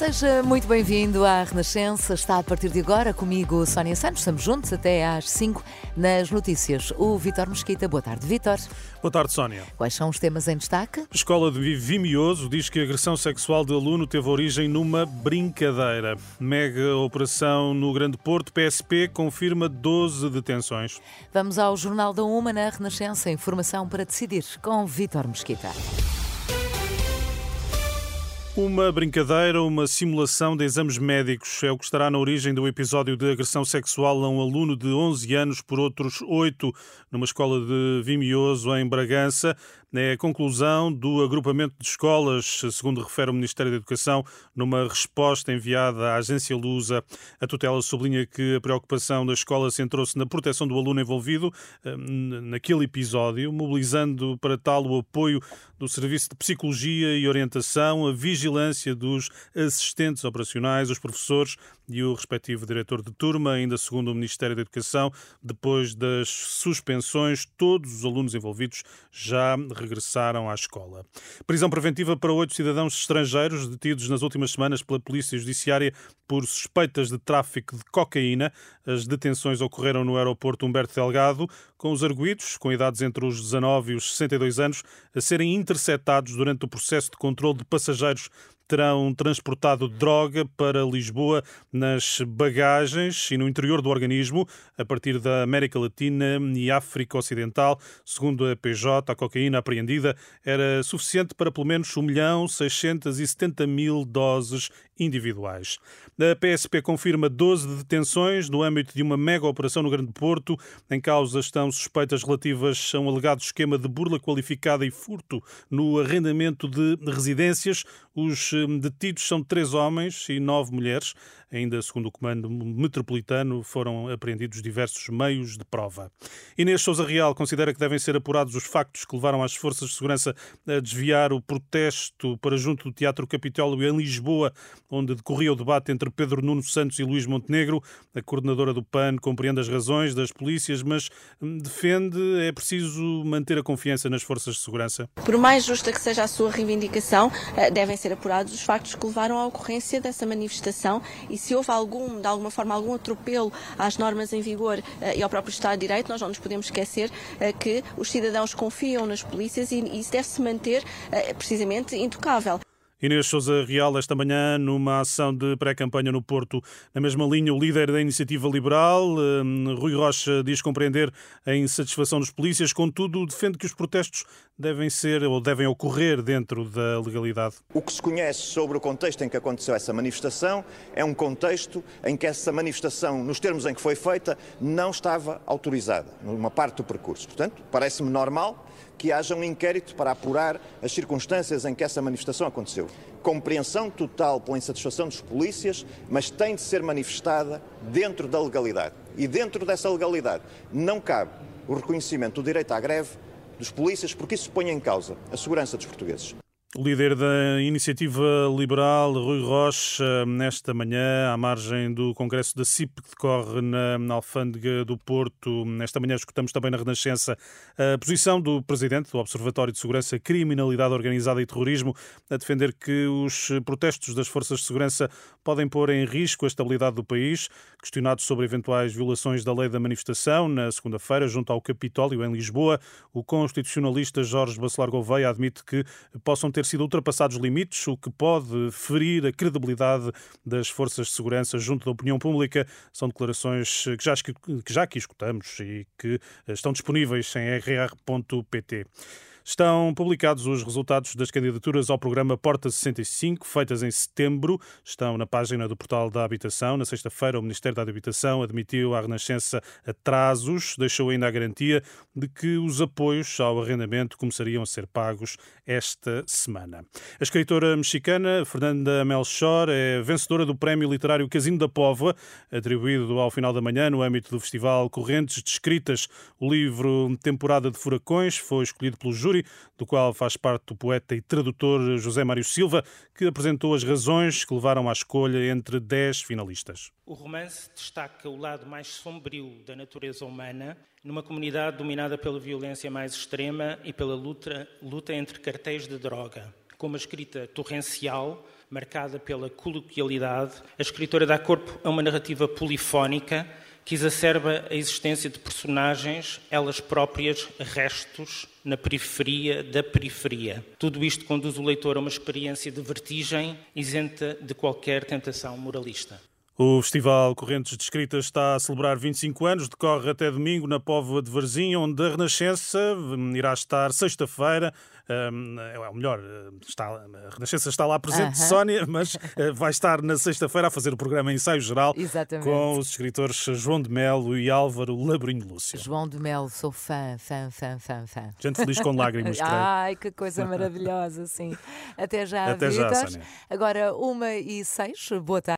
Seja muito bem-vindo à Renascença. Está a partir de agora comigo, Sónia Santos. Estamos juntos até às 5 nas notícias. O Vitor Mesquita. Boa tarde, Vitor. Boa tarde, Sónia. Quais são os temas em destaque? A Escola de Vimioso diz que a agressão sexual de aluno teve origem numa brincadeira. Mega operação no Grande Porto. PSP confirma 12 detenções. Vamos ao Jornal da Uma na Renascença. Informação para decidir com Vitor Mesquita. Uma brincadeira, uma simulação de exames médicos é o que estará na origem do episódio de agressão sexual a um aluno de 11 anos por outros 8 numa escola de Vimioso, em Bragança. É a conclusão do agrupamento de escolas, segundo refere o Ministério da Educação, numa resposta enviada à agência Lusa. A tutela sublinha que a preocupação da escola centrou-se na proteção do aluno envolvido hum, naquele episódio, mobilizando para tal o apoio do Serviço de Psicologia e Orientação, a vigilância dos assistentes operacionais, os professores e o respectivo diretor de turma. Ainda segundo o Ministério da Educação, depois das suspensões, todos os alunos envolvidos já regressaram à escola. Prisão preventiva para oito cidadãos estrangeiros detidos nas últimas semanas pela Polícia Judiciária por suspeitas de tráfico de cocaína. As detenções ocorreram no aeroporto Humberto Delgado, com os arguídos, com idades entre os 19 e os 62 anos, a serem interceptados durante o processo de controle de passageiros terão transportado droga para Lisboa nas bagagens e no interior do organismo, a partir da América Latina e África Ocidental. Segundo a PJ, a cocaína apreendida era suficiente para pelo menos 1 milhão 670 mil doses individuais. A PSP confirma 12 detenções no âmbito de uma mega operação no Grande Porto. Em causa estão suspeitas relativas a um alegado esquema de burla qualificada e furto no arrendamento de residências. Os hum, detidos são três homens e nove mulheres. Ainda segundo o Comando Metropolitano, foram apreendidos diversos meios de prova. Inês Souza Real considera que devem ser apurados os factos que levaram as forças de segurança a desviar o protesto para junto do Teatro Capitólio em Lisboa, onde decorria o debate entre Pedro Nuno Santos e Luís Montenegro. A coordenadora do PAN compreende as razões das polícias, mas hum, defende é preciso manter a confiança nas forças de segurança. Por mais justa que seja a sua reivindicação, eh, devem ser apurados os factos que levaram à ocorrência dessa manifestação e se houve algum, de alguma forma, algum atropelo às normas em vigor uh, e ao próprio Estado de Direito, nós não nos podemos esquecer uh, que os cidadãos confiam nas polícias e, isso deve-se manter precisamente intocável. Inês Souza Real, esta manhã, numa ação de pré-campanha no Porto. Na mesma linha, o líder da Iniciativa Liberal, hum, Rui Rocha, diz compreender a insatisfação dos polícias, contudo, defende que os protestos devem ser ou devem ocorrer dentro da legalidade. O que se conhece sobre o contexto em que aconteceu essa manifestação é um contexto em que essa manifestação, nos termos em que foi feita, não estava autorizada, numa parte do percurso. Portanto, parece-me normal que haja um inquérito para apurar as circunstâncias em que essa manifestação aconteceu. Compreensão total pela insatisfação dos polícias, mas tem de ser manifestada dentro da legalidade. E dentro dessa legalidade não cabe o reconhecimento do direito à greve dos polícias, porque isso põe em causa a segurança dos portugueses. O líder da Iniciativa Liberal, Rui Rocha, nesta manhã, à margem do Congresso da CIP, que decorre na Alfândega do Porto. Nesta manhã escutamos também na Renascença a posição do Presidente do Observatório de Segurança, Criminalidade Organizada e Terrorismo, a defender que os protestos das forças de segurança podem pôr em risco a estabilidade do país. Questionado sobre eventuais violações da lei da manifestação, na segunda-feira, junto ao Capitólio, em Lisboa, o constitucionalista Jorge Bacelar Gouveia admite que possam ter ter sido ultrapassados os limites, o que pode ferir a credibilidade das forças de segurança junto da opinião pública. São declarações que já, que já aqui escutamos e que estão disponíveis em rr.pt. Estão publicados os resultados das candidaturas ao programa Porta 65, feitas em setembro. Estão na página do portal da Habitação. Na sexta-feira, o Ministério da Habitação admitiu à Renascença atrasos, deixou ainda a garantia de que os apoios ao arrendamento começariam a ser pagos esta semana. A escritora mexicana Fernanda Melchor é vencedora do Prémio Literário Casino da Póvoa, atribuído ao final da manhã no âmbito do Festival Correntes de Escritas. O livro Temporada de Furacões foi escolhido pelo júri júri, do qual faz parte o poeta e tradutor José Mário Silva, que apresentou as razões que levaram à escolha entre 10 finalistas. O romance destaca o lado mais sombrio da natureza humana numa comunidade dominada pela violência mais extrema e pela luta, luta entre cartéis de droga. Com uma escrita torrencial, marcada pela coloquialidade, a escritora dá corpo a uma narrativa polifónica que exacerba a existência de personagens, elas próprias restos na periferia da periferia. Tudo isto conduz o leitor a uma experiência de vertigem isenta de qualquer tentação moralista. O Festival Correntes de Escrita está a celebrar 25 anos, decorre até domingo na Póvoa de Varzim, onde a Renascença hum, irá estar sexta-feira. Um, é o melhor, hum, está, a Renascença está lá presente, uh -huh. Sónia, mas uh, vai estar na sexta-feira a fazer o programa Ensaio Geral Exatamente. com os escritores João de Melo e Álvaro Labrinho Lúcio. João de Melo, sou fã, fã, fã, fã, fã. Gente feliz com lágrimas. Ai, que coisa maravilhosa, sim. Até já, Até Vitor. já, Sónia. Agora, uma e seis, boa tarde.